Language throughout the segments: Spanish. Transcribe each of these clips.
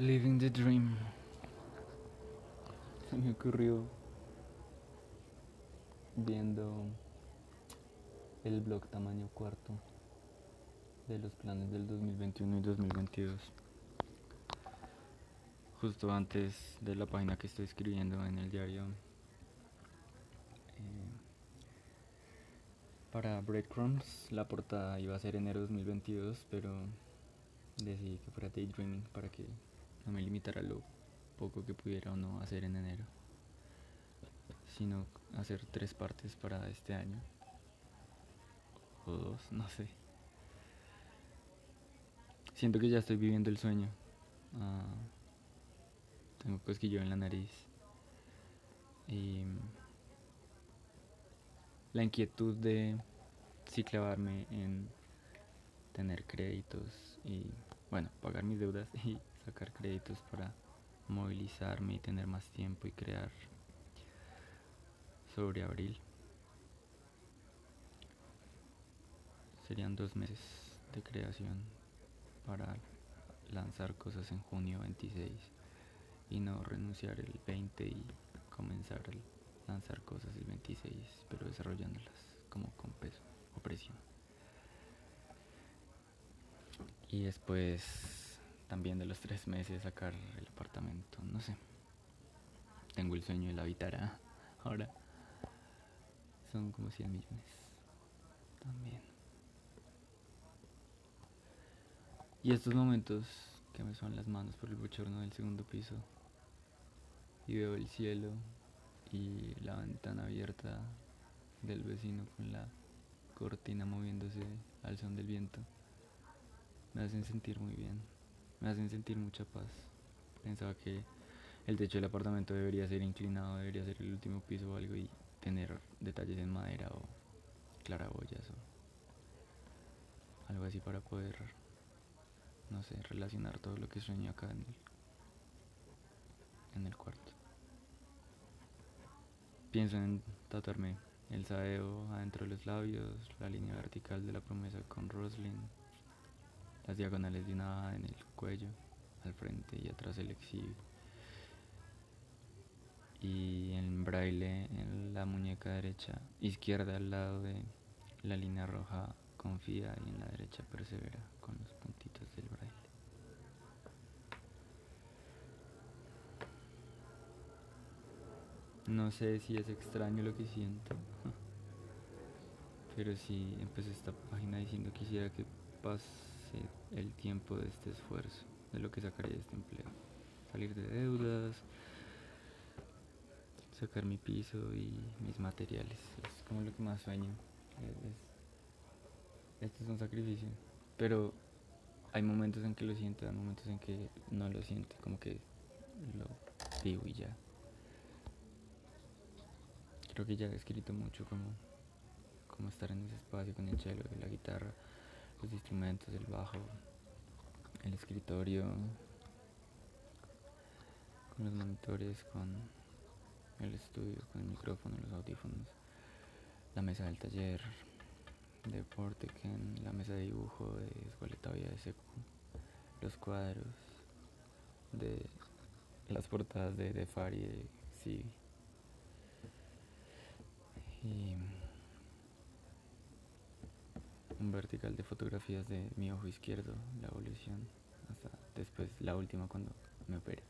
Living the Dream. Se me ocurrió viendo el blog tamaño cuarto de los planes del 2021 y 2022. Justo antes de la página que estoy escribiendo en el diario. eh, para Breadcrumbs la portada iba a ser enero 2022, pero decidí que fuera Daydreaming para que no me limitara lo poco que pudiera o no hacer en enero, sino hacer tres partes para este año, o dos, no sé. Siento que ya estoy viviendo el sueño. Ah, tengo cosquillo en la nariz. Y la inquietud de sí clavarme en tener créditos y, bueno, pagar mis deudas y sacar créditos para movilizarme y tener más tiempo y crear sobre abril. Serían dos meses de creación para lanzar cosas en junio 26 y no renunciar el 20 y comenzar a lanzar cosas el 26, pero desarrollándolas como con peso o presión. Y después también de los tres meses sacar el apartamento, no sé. Tengo el sueño de la habitará ahora. Son como 100 millones. También. Y estos momentos que me suenan las manos por el bochorno del segundo piso y veo el cielo y la ventana abierta del vecino con la cortina moviéndose al son del viento me hacen sentir muy bien, me hacen sentir mucha paz. Pensaba que el techo del apartamento debería ser inclinado, debería ser el último piso o algo y tener detalles en madera o claraboyas o algo así para poder, no sé, relacionar todo lo que sueño acá en el, en el cuarto. Pienso en tatuarme el saeo adentro de los labios, la línea vertical de la promesa con Roslyn, las diagonales de una en el cuello, al frente y atrás el exhibe. Y en braille en la muñeca derecha, izquierda al lado de la línea roja confía y en la derecha persevera con los puntitos del braille. No sé si es extraño lo que siento, pero si empecé esta página diciendo quisiera que el tiempo de este esfuerzo, de lo que sacaría de este empleo. Salir de deudas, sacar mi piso y mis materiales. Es como lo que más sueño. Es, este es un sacrificio. Pero hay momentos en que lo siento, hay momentos en que no lo siento, como que lo vivo y ya. Creo que ya he escrito mucho como, como estar en ese espacio con el cello, la guitarra, los instrumentos, el bajo, el escritorio, con los monitores, con el estudio, con el micrófono, los audífonos, la mesa del taller de deporte, la mesa de dibujo de Escueleta Vía de Secu, los cuadros de las portadas de, de Fari de. Y un vertical de fotografías de mi ojo izquierdo, la evolución, hasta después la última cuando me operé.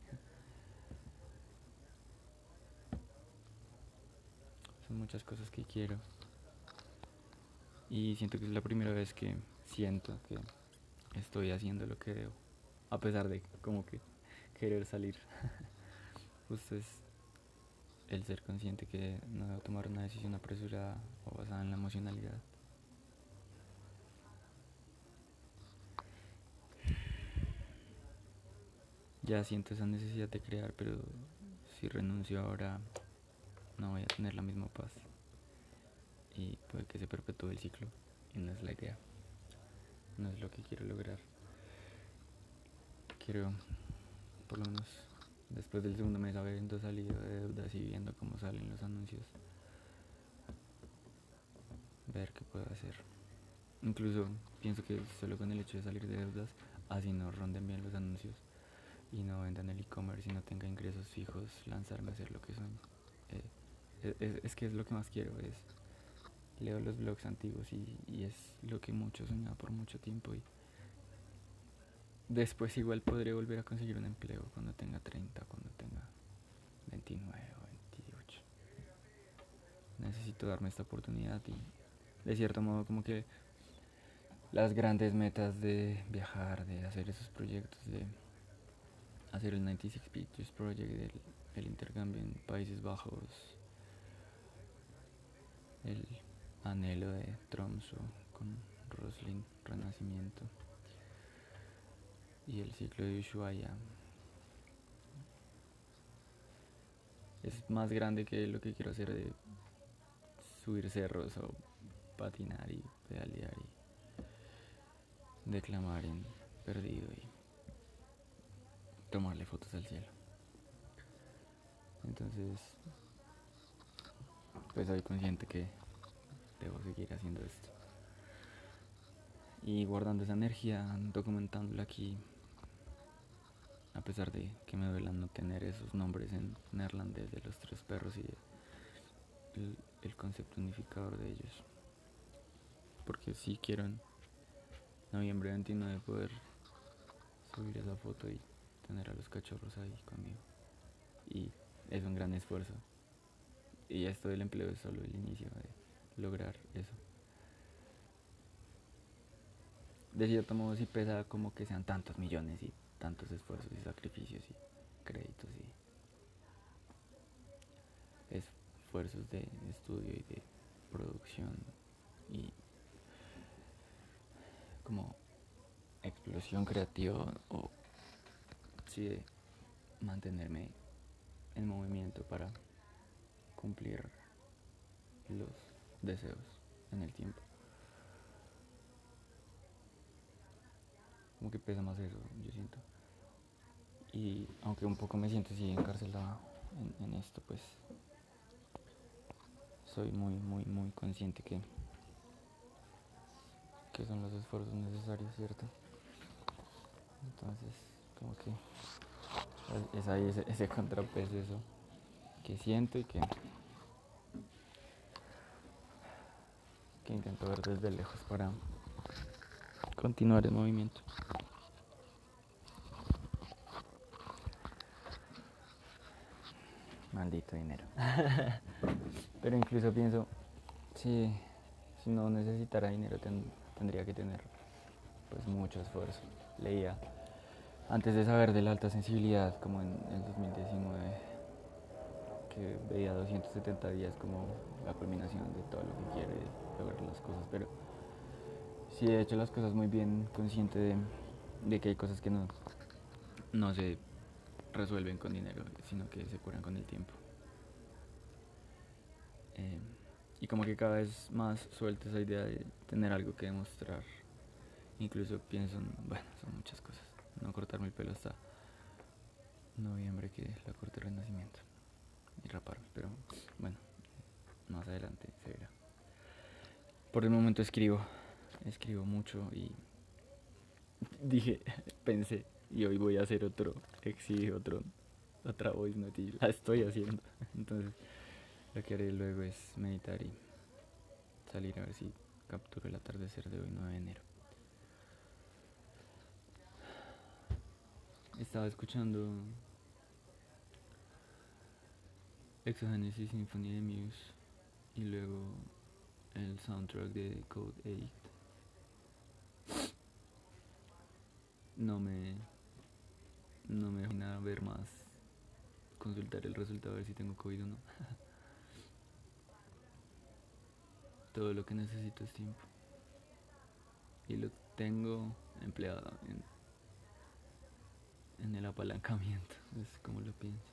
Son muchas cosas que quiero. Y siento que es la primera vez que siento que estoy haciendo lo que debo. A pesar de como que querer salir. Justo es el ser consciente que no debo tomar una decisión apresurada o basada en la emocionalidad. Ya siento esa necesidad de crear, pero si renuncio ahora no voy a tener la misma paz. Y puede que se perpetúe el ciclo. Y no es la idea. No es lo que quiero lograr. Quiero, por lo menos después del segundo mes, habiendo salido de deudas y viendo cómo salen los anuncios, ver qué puedo hacer. Incluso pienso que solo con el hecho de salir de deudas, así no ronden bien los anuncios, y no venda en el e-commerce y no tenga ingresos fijos, lanzarme a hacer lo que sueño. Eh, es, que es lo que más quiero, es leo los blogs antiguos y, es lo que mucho soñaba por mucho tiempo y después igual podré volver a conseguir un empleo cuando tenga 30, cuando tenga 29 o 28. Necesito darme esta oportunidad y de cierto modo como que las grandes metas de viajar, de hacer esos proyectos, de hacer el 96 Pictures Project, el, el intercambio en Países Bajos, el anhelo de Tromso con Roslin Renacimiento. Y el ciclo de Ushuaia. Es más grande que lo que quiero hacer de subir cerros o patinar y pedalear y declamar en perdido y tomarle fotos al cielo entonces pues soy consciente que debo seguir haciendo esto. Y guardando esa energía, documentándola aquí, a pesar de que me duelan no tener esos nombres en neerlandés de los tres perros y el, concepto unificador de ellos. Porque si quiero en noviembre 29 poder subir esa foto y tener a los cachorros ahí conmigo. Y es un gran esfuerzo. Y esto del empleo es solo el inicio de lograr eso. De cierto modo sí pesa como que sean tantos millones y tantos esfuerzos y sacrificios y créditos y esfuerzos de estudio y de producción y como explosión creativa o sí mantenerme en movimiento para cumplir los deseos en el tiempo. Como que pesa más eso, yo siento. Y aunque un poco me siento así encarcelado en, en esto, pues soy muy, muy, muy consciente que, que son los esfuerzos necesarios, ¿cierto? Entonces, como que es ahí ese, ese contrapeso, eso que siento y que intento ver desde lejos para continuar el movimiento. Maldito dinero. Pero incluso pienso, si, si no necesitara dinero tendría que tener pues mucho esfuerzo. Leía antes de saber de la alta sensibilidad, como en el 2019 que veía 270 días como la culminación de todo lo que quiere lograr las cosas, pero sí he hecho las cosas muy bien, consciente de, que hay cosas que no, no se resuelven con dinero, sino que se curan con el tiempo. Eh, y como que cada vez más suelta esa idea de tener algo que demostrar. Incluso pienso, en, bueno, son muchas cosas. No cortarme el pelo hasta noviembre que la corte renacimiento y raparme, pero bueno, más adelante se verá. Por el momento escribo, escribo mucho y dije, pensé, y hoy voy a hacer otro exige otro, otra voice note y la estoy haciendo. Entonces, lo que haré luego es meditar y salir a ver si capturo el atardecer de hoy, 9 de enero. Estaba escuchando Exogenesis Symphony de Muse y luego el soundtrack de Code 8 no me no me deja ver más consultar el resultado a ver si tengo COVID o no. Todo lo que necesito es tiempo. Y lo tengo empleado en el apalancamiento es como lo pienso.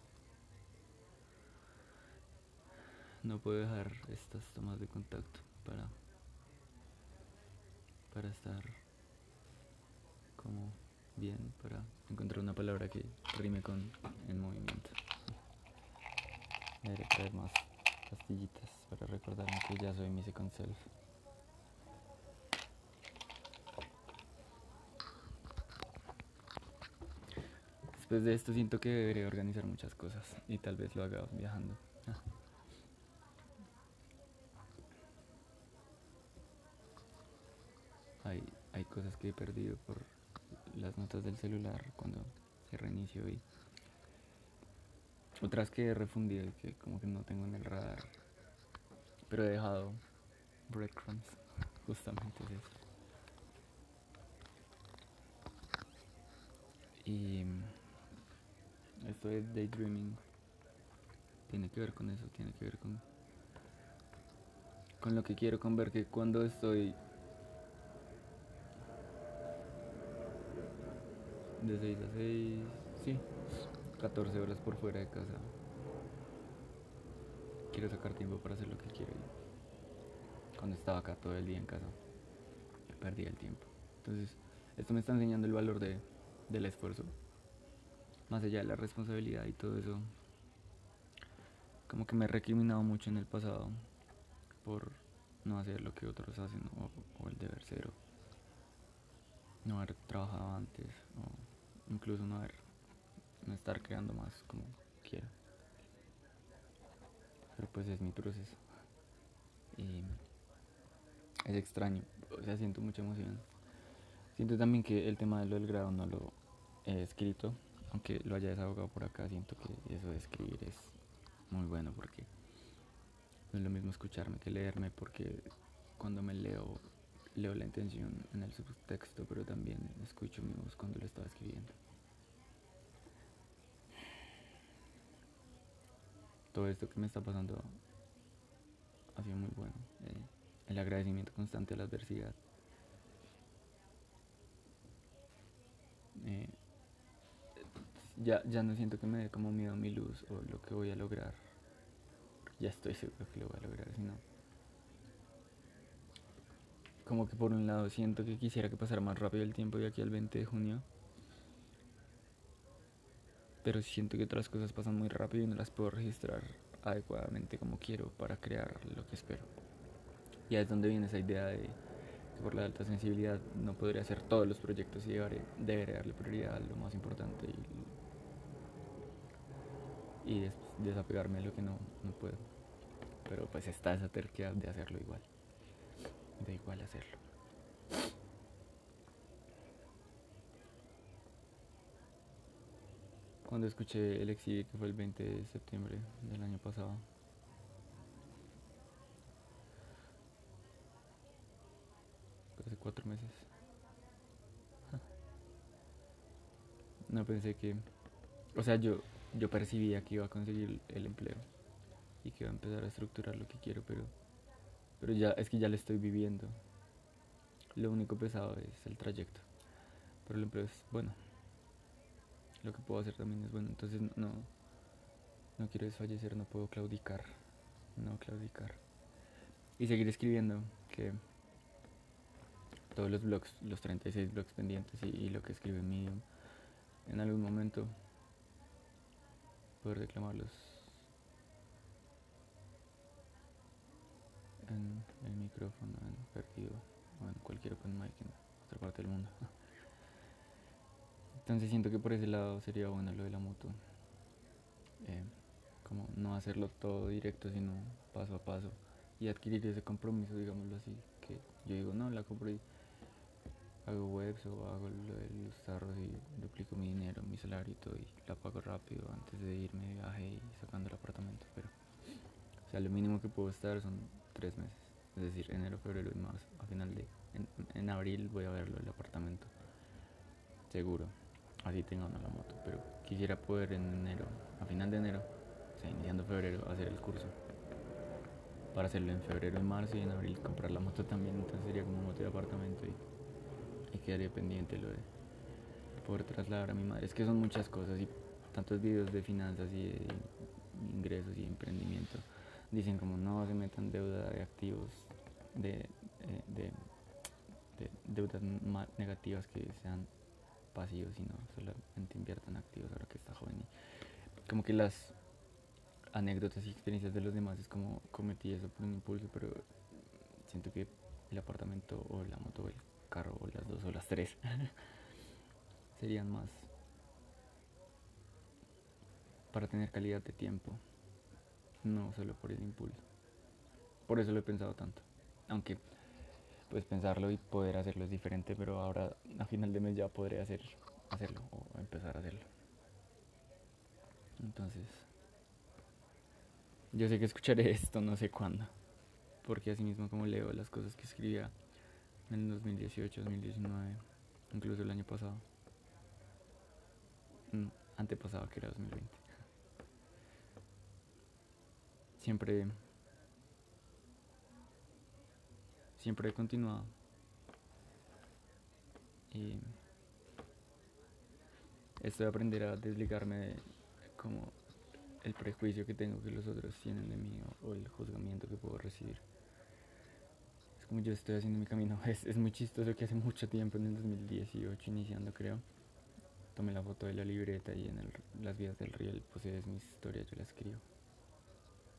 No puedo dejar estas tomas de contacto para para estar como bien para encontrar una palabra que rime con el movimiento. Deberé traer más pastillitas para recordarme que ya soy mi second self Después de esto siento que debería organizar muchas cosas y tal vez lo haga viajando. Ah. Hay, hay cosas que he perdido por las notas del celular cuando se reinició y otras que he refundido y que como que no tengo en el radar. Pero he dejado breadcrumbs, justamente es eso. Y esto de daydreaming tiene que ver con eso, tiene que ver con, con lo que quiero, con ver que cuando estoy de 6 a 6, sí, 14 horas por fuera de casa, quiero sacar tiempo para hacer lo que quiero. Cuando estaba acá todo el día en casa, perdía el tiempo. Entonces, esto me está enseñando el valor de, del esfuerzo más allá de la responsabilidad y todo eso, como que me he recriminado mucho en el pasado por no hacer lo que otros hacen o, el deber ser o no haber trabajado antes o incluso no haber no estar creando más como quiero pero pues es mi proceso. Y es extraño o sea siento mucha emoción. Siento también que el tema de lo del grado no lo he escrito aunque lo haya desahogado por acá, siento que eso de escribir es muy bueno porque no es lo mismo escucharme que leerme porque cuando me leo, leo la intención en el subtexto, pero también escucho mi voz cuando lo estaba escribiendo. Todo esto que me está pasando ha sido muy bueno. Eh, el agradecimiento constante a la adversidad. Eh, ya, ya no siento que me dé como miedo mi luz o lo que voy a lograr. Ya estoy seguro que lo voy a lograr, sino como que por un lado siento que quisiera que pasara más rápido el tiempo de aquí al 20 de junio. Pero siento que otras cosas pasan muy rápido y no las puedo registrar adecuadamente como quiero para crear lo que espero. Y ahí es donde viene esa idea de que por la alta sensibilidad no podría hacer todos los proyectos y debería darle prioridad a lo más importante y desapegarme de lo que no, no puedo. Pero pues está esa terquedad de hacerlo igual. De igual hacerlo. Cuando escuché el exilio, que fue el 20 de septiembre del año pasado, hace cuatro meses, no pensé que, o sea, yo yo percibía que iba a conseguir el empleo y que iba a empezar a estructurar lo que quiero, pero, pero ya es que ya lo estoy viviendo. Lo único pesado es el trayecto, pero el empleo es bueno. Lo que puedo hacer también es bueno, entonces no, no quiero desfallecer, no puedo claudicar, no claudicar. Y seguir escribiendo, que todos los blogs, los 36 blogs pendientes y, lo que escribe en Medium, en algún momento poder declamarlos en el micrófono, en perdido o en cualquier open mic en otra parte del mundo. Entonces siento que por ese lado sería bueno lo de la moto. Eh, como no hacerlo todo directo, sino paso a paso y adquirir ese compromiso, digámoslo así, que yo digo, no, la compro y hago webs o hago lo los tarros y duplico mi dinero, mi salario y todo y la pago rápido antes de irme de viaje y sacando el apartamento. Pero, o sea, lo mínimo que puedo estar son tres meses, es decir, enero, febrero y marzo. A final de, en, abril voy a verlo el apartamento, seguro, así tenga una la moto. Pero quisiera poder en enero, a final de enero, o sea, iniciando febrero, hacer el curso para hacerlo en febrero y marzo y en abril comprar la moto también, entonces sería como moto de apartamento y y quedaría pendiente lo de poder trasladar a mi madre. Es que son muchas cosas y tantos videos de finanzas y de ingresos y emprendimiento. Dicen como no se metan deuda de activos de, eh, de, deudas negativas que sean pasivos sino solamente inviertan activos ahora que está joven y como que las anécdotas y experiencias de los demás es como cometí eso por un impulso pero siento que el apartamento o la moto carro o las dos o las tres serían más para tener calidad de tiempo, no solo por el impulso. Por eso lo he pensado tanto. Aunque pues pensarlo y poder hacerlo es diferente, pero ahora a final de mes ya podré hacer, hacerlo o empezar a hacerlo. Entonces, yo sé que escucharé esto no sé cuándo, porque así mismo como leo las cosas que escribía en el 2018, 2019, incluso el año pasado, mm, antepasado que era 2020. Siempre siempre he continuado. Y esto de aprender a desligarme de como el prejuicio que tengo que los otros tienen de mí o, el juzgamiento que puedo recibir. Como yo estoy haciendo mi camino. Es, es muy chistoso que hace mucho tiempo, en el 2018, iniciando creo, tomé la foto de la libreta y en las vías del riel, pues es mi historia, yo la escribo.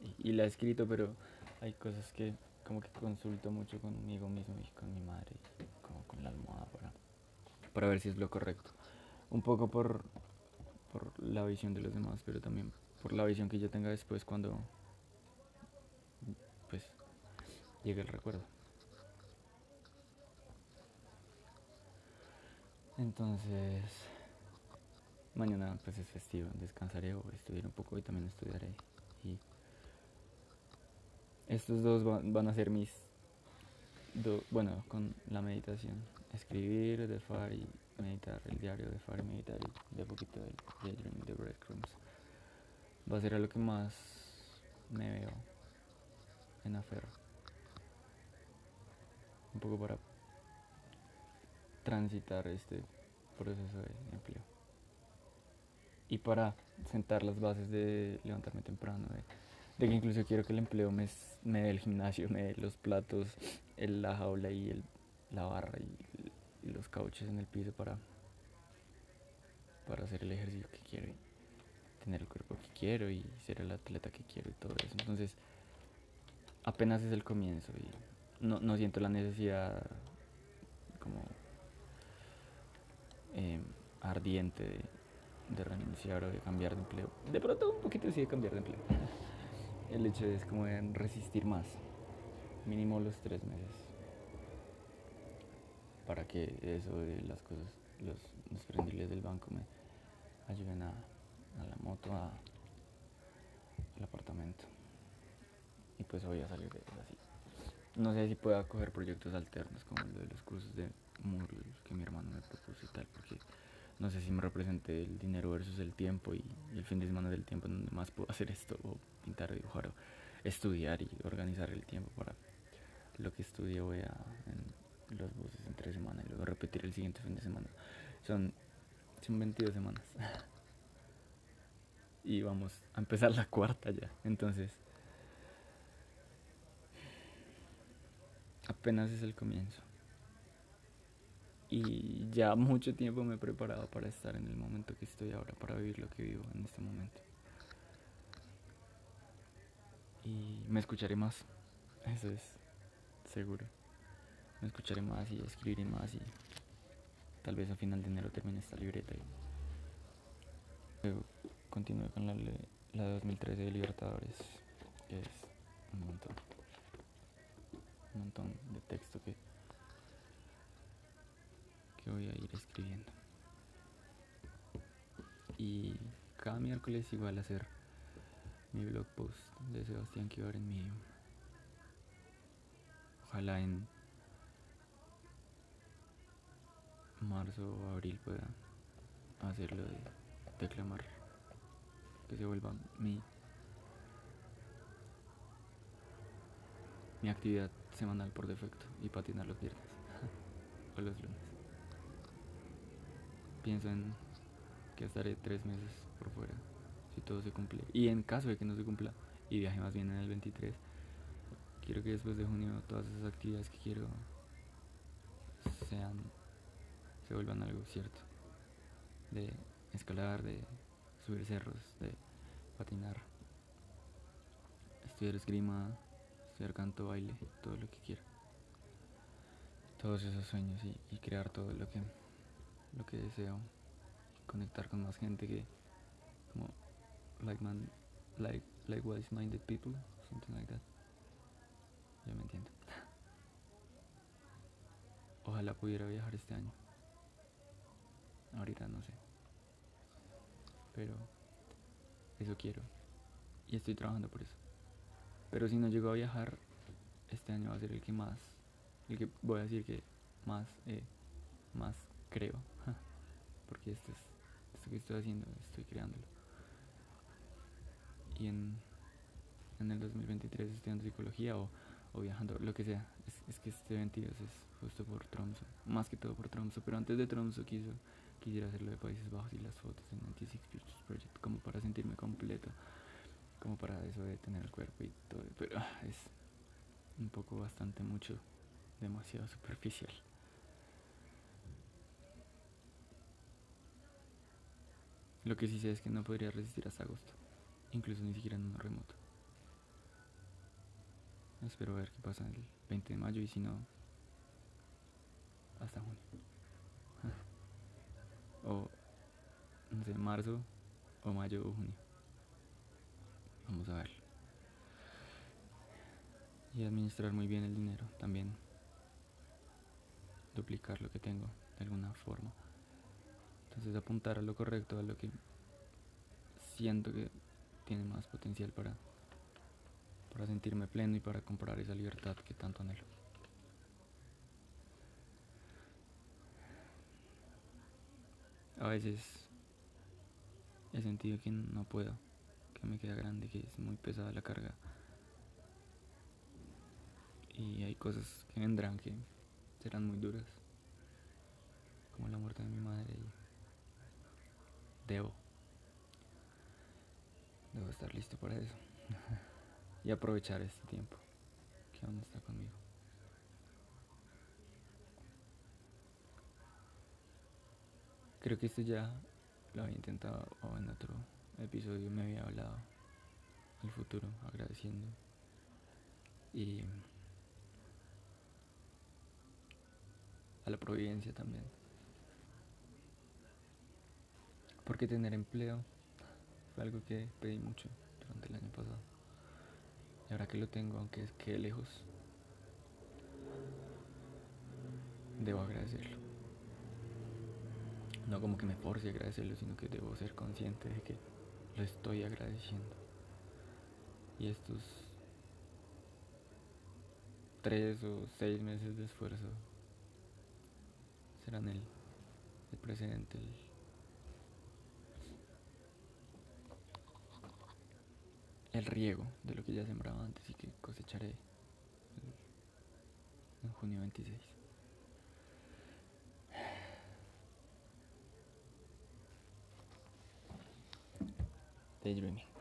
Y, y la he escrito, pero hay cosas que como que consulto mucho conmigo mismo y con mi madre, como con la almohada para, para ver si es lo correcto. Un poco por, por la visión de los demás, pero también por la visión que yo tenga después cuando pues llegue el recuerdo. Entonces, mañana pues es festivo, descansaré o estudiaré un poco y también estudiaré. Y estos dos van, a ser mis, bueno, con la meditación, escribir de Far y meditar, el diario de Far y meditar y de poquito del daydream de Breadcrumbs. Va a ser a lo que más me veo en aferro. Un poco para transitar este proceso de empleo. Y para sentar las bases de levantarme temprano, de que incluso quiero que el empleo me, me dé el gimnasio, me dé los platos, el, la jaula y el, la barra y, los cauches en el piso para, para hacer el ejercicio que quiero y tener el cuerpo que quiero y ser el atleta que quiero y todo eso. Entonces, apenas es el comienzo y no, no siento la necesidad como eh, ardiente de, renunciar o de cambiar de empleo. De pronto un poquito sí de cambiar de empleo el hecho es como de resistir más, mínimo los tres meses, para que eso de las cosas, los, los del banco me ayuden a, a la moto, a, al apartamento. Y pues voy a salir de así. No sé si pueda coger proyectos alternos como el de los cursos de Moodle que mi hermano me propuso y tal, porque no sé si me represente el dinero versus el tiempo y, el fin de semana del tiempo en donde más puedo hacer esto o pintar, dibujar o estudiar y organizar el tiempo para lo que estudio voy a en los buses en tres semanas y luego repetir el siguiente fin de semana. Son, son 22 semanas. y vamos a empezar la cuarta ya. Entonces, apenas es el comienzo y ya mucho tiempo me he preparado para estar en el momento que estoy ahora, para vivir lo que vivo en este momento. Y me escucharé más, eso es seguro. Me escucharé más y escribiré más y tal vez a final de enero termine esta libreta y continúe con la, la 2013 de Libertadores, que es un montón, un montón de texto que voy a ir escribiendo. Y cada miércoles igual hacer mi blog post de Sebastián Kivar en Medium. Ojalá en marzo o abril pueda hacerlo de declamar que se vuelva mi mi actividad semanal por defecto y patinar los viernes o los lunes pienso en que estaré tres meses por fuera, si todo se cumple. Y en caso de que no se cumpla, y viaje más bien en el 23, quiero que después de junio todas esas actividades que quiero sean, se vuelvan algo cierto. De escalar, de subir cerros, de patinar, estudiar esgrima, estudiar canto, baile, todo lo que quiera. Todos esos sueños y crear todo lo que lo que deseo, conectar con más gente que como like man, like likewise minded people, something like that. Ya me entiendo. Ojalá pudiera viajar este año. Ahorita no sé. Pero eso quiero. Y estoy trabajando por eso. Pero si no llego a viajar, este año va a ser el que más, el que voy a decir que más, eh, más creo. Porque esto es, esto que estoy haciendo, estoy creándolo. Y en, en el 2023 estudiando psicología o, o viajando, lo que sea. Es, que este 22 es justo por Tromso, más que todo por Tromso, pero antes de Tromso quiso, quisiera hacerlo de Países Bajos y las fotos en 96 Futures Project, como para sentirme completo, como para eso de tener el cuerpo y todo, pero es un poco bastante mucho, demasiado superficial. Lo que sí sé es que no podría resistir hasta agosto, incluso ni siquiera en un remoto. Espero ver qué pasa el 20 de mayo y si no, hasta junio. O, no sé, marzo o mayo o junio. Vamos a ver. Y administrar muy bien el dinero también. Duplicar lo que tengo de alguna forma. Entonces apuntar a lo correcto, a lo que siento que tiene más potencial para, para sentirme pleno y para comprar esa libertad que tanto anhelo. A veces he sentido que no puedo, que me queda grande, que es muy pesada la carga. Y hay cosas que vendrán que serán muy duras, como la muerte de mi madre. Y debo, debo estar listo para eso y aprovechar este tiempo que aún está conmigo. Creo que esto ya lo había intentado o en otro episodio me había hablado el futuro, agradeciendo. Y a la providencia también. Porque tener empleo fue algo que pedí mucho durante el año pasado. Y ahora que lo tengo, aunque quede lejos, debo agradecerlo no como que me force a agradecerlo, sino que debo ser consciente de que lo estoy agradeciendo. Y estos tres o seis meses de esfuerzo serán el, el precedente, el, riego de lo que ya sembraba antes y que cosecharé en junio 26. daydreaming.